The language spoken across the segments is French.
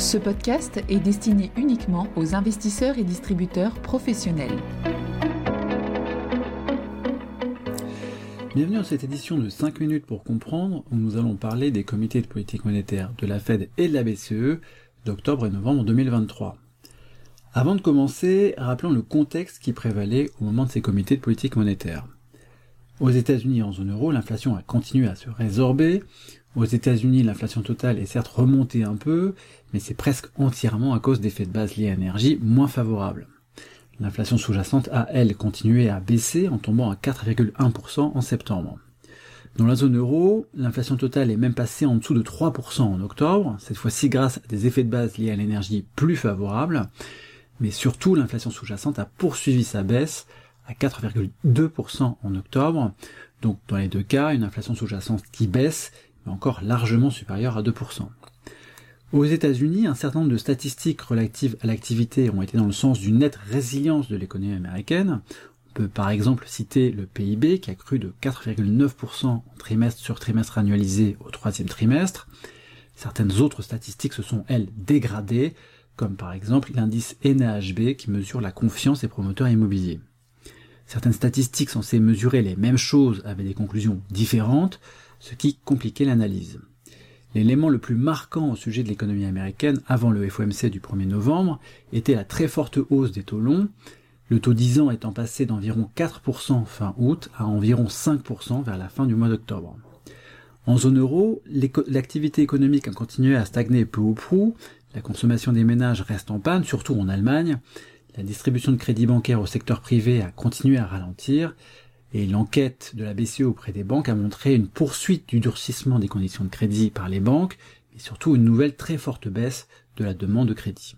Ce podcast est destiné uniquement aux investisseurs et distributeurs professionnels. Bienvenue dans cette édition de 5 minutes pour comprendre où nous allons parler des comités de politique monétaire de la Fed et de la BCE d'octobre et novembre 2023. Avant de commencer, rappelons le contexte qui prévalait au moment de ces comités de politique monétaire. Aux États-Unis et en zone euro, l'inflation a continué à se résorber. Aux États-Unis, l'inflation totale est certes remontée un peu, mais c'est presque entièrement à cause d'effets de base liés à l'énergie moins favorables. L'inflation sous-jacente a, elle, continué à baisser en tombant à 4,1% en septembre. Dans la zone euro, l'inflation totale est même passée en dessous de 3% en octobre, cette fois-ci grâce à des effets de base liés à l'énergie plus favorables, mais surtout l'inflation sous-jacente a poursuivi sa baisse à 4,2% en octobre, donc dans les deux cas, une inflation sous-jacente qui baisse, mais encore largement supérieure à 2%. Aux États-Unis, un certain nombre de statistiques relatives à l'activité ont été dans le sens d'une nette résilience de l'économie américaine. On peut par exemple citer le PIB qui a cru de 4,9% trimestre sur trimestre annualisé au troisième trimestre. Certaines autres statistiques se sont, elles, dégradées, comme par exemple l'indice NAHB qui mesure la confiance des promoteurs immobiliers. Certaines statistiques censées mesurer les mêmes choses avaient des conclusions différentes, ce qui compliquait l'analyse. L'élément le plus marquant au sujet de l'économie américaine avant le FOMC du 1er novembre était la très forte hausse des taux longs, le taux 10 ans étant passé d'environ 4% fin août à environ 5% vers la fin du mois d'octobre. En zone euro, l'activité économique a continué à stagner peu ou prou, la consommation des ménages reste en panne, surtout en Allemagne, la distribution de crédits bancaires au secteur privé a continué à ralentir, et l'enquête de la BCE auprès des banques a montré une poursuite du durcissement des conditions de crédit par les banques, mais surtout une nouvelle très forte baisse de la demande de crédit.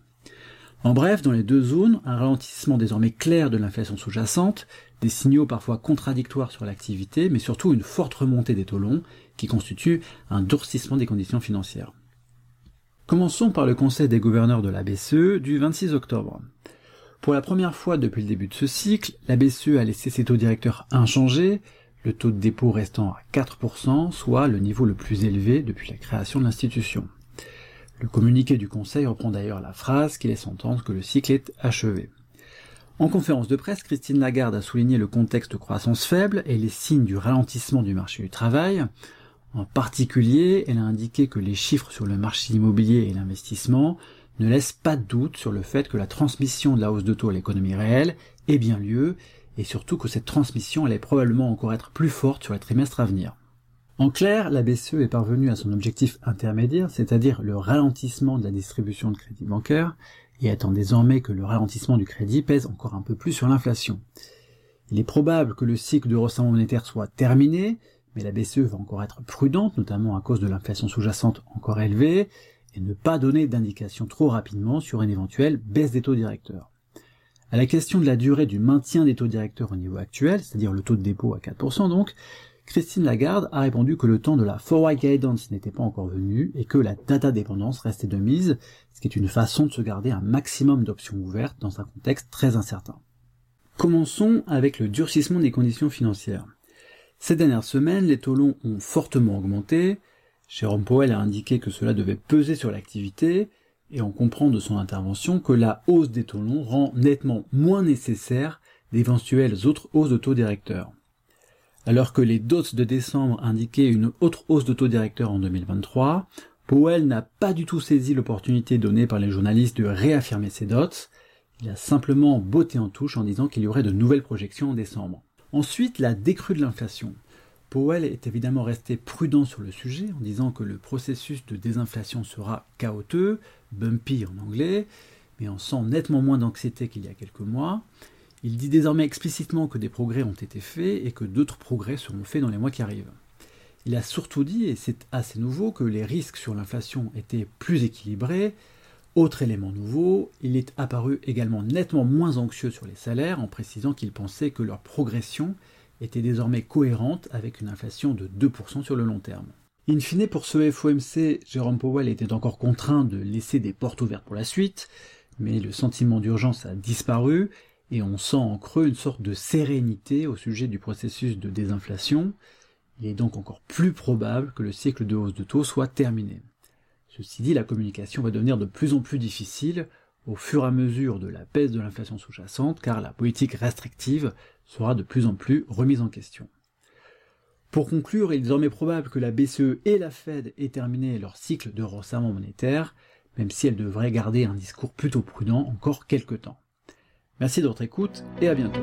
En bref, dans les deux zones, un ralentissement désormais clair de l'inflation sous-jacente, des signaux parfois contradictoires sur l'activité, mais surtout une forte remontée des taux longs, qui constitue un durcissement des conditions financières. Commençons par le conseil des gouverneurs de la BCE du 26 octobre. Pour la première fois depuis le début de ce cycle, la BCE a laissé ses taux directeurs inchangés, le taux de dépôt restant à 4%, soit le niveau le plus élevé depuis la création de l'institution. Le communiqué du Conseil reprend d'ailleurs la phrase qui laisse entendre que le cycle est achevé. En conférence de presse, Christine Lagarde a souligné le contexte de croissance faible et les signes du ralentissement du marché du travail. En particulier, elle a indiqué que les chiffres sur le marché immobilier et l'investissement ne laisse pas de doute sur le fait que la transmission de la hausse de taux à l'économie réelle ait bien lieu, et surtout que cette transmission allait probablement encore être plus forte sur les trimestres à venir. En clair, la BCE est parvenue à son objectif intermédiaire, c'est-à-dire le ralentissement de la distribution de crédit bancaire, et attend désormais que le ralentissement du crédit pèse encore un peu plus sur l'inflation. Il est probable que le cycle de resserrement monétaire soit terminé, mais la BCE va encore être prudente, notamment à cause de l'inflation sous-jacente encore élevée, et ne pas donner d'indication trop rapidement sur une éventuelle baisse des taux directeurs. À la question de la durée du maintien des taux directeurs au niveau actuel, c'est-à-dire le taux de dépôt à 4% donc, Christine Lagarde a répondu que le temps de la forward guidance n'était pas encore venu et que la data dépendance restait de mise, ce qui est une façon de se garder un maximum d'options ouvertes dans un contexte très incertain. Commençons avec le durcissement des conditions financières. Ces dernières semaines, les taux longs ont fortement augmenté, Jérôme Powell a indiqué que cela devait peser sur l'activité, et on comprend de son intervention que la hausse des taux longs rend nettement moins nécessaire d'éventuelles autres hausses de taux directeurs. Alors que les dots de décembre indiquaient une autre hausse de taux directeur en 2023, Powell n'a pas du tout saisi l'opportunité donnée par les journalistes de réaffirmer ses dots, il a simplement botté en touche en disant qu'il y aurait de nouvelles projections en décembre. Ensuite, la décrue de l'inflation. Powell est évidemment resté prudent sur le sujet en disant que le processus de désinflation sera chaotique, bumpy en anglais, mais on sent nettement moins d'anxiété qu'il y a quelques mois. Il dit désormais explicitement que des progrès ont été faits et que d'autres progrès seront faits dans les mois qui arrivent. Il a surtout dit, et c'est assez nouveau, que les risques sur l'inflation étaient plus équilibrés. Autre élément nouveau, il est apparu également nettement moins anxieux sur les salaires en précisant qu'il pensait que leur progression était désormais cohérente avec une inflation de 2% sur le long terme. In fine, pour ce FOMC, Jérôme Powell était encore contraint de laisser des portes ouvertes pour la suite, mais le sentiment d'urgence a disparu et on sent en creux une sorte de sérénité au sujet du processus de désinflation. Il est donc encore plus probable que le cycle de hausse de taux soit terminé. Ceci dit, la communication va devenir de plus en plus difficile au fur et à mesure de la baisse de l'inflation sous-jacente, car la politique restrictive sera de plus en plus remise en question. Pour conclure, il est désormais probable que la BCE et la Fed aient terminé leur cycle de resserrement monétaire, même si elles devraient garder un discours plutôt prudent encore quelques temps. Merci de votre écoute et à bientôt.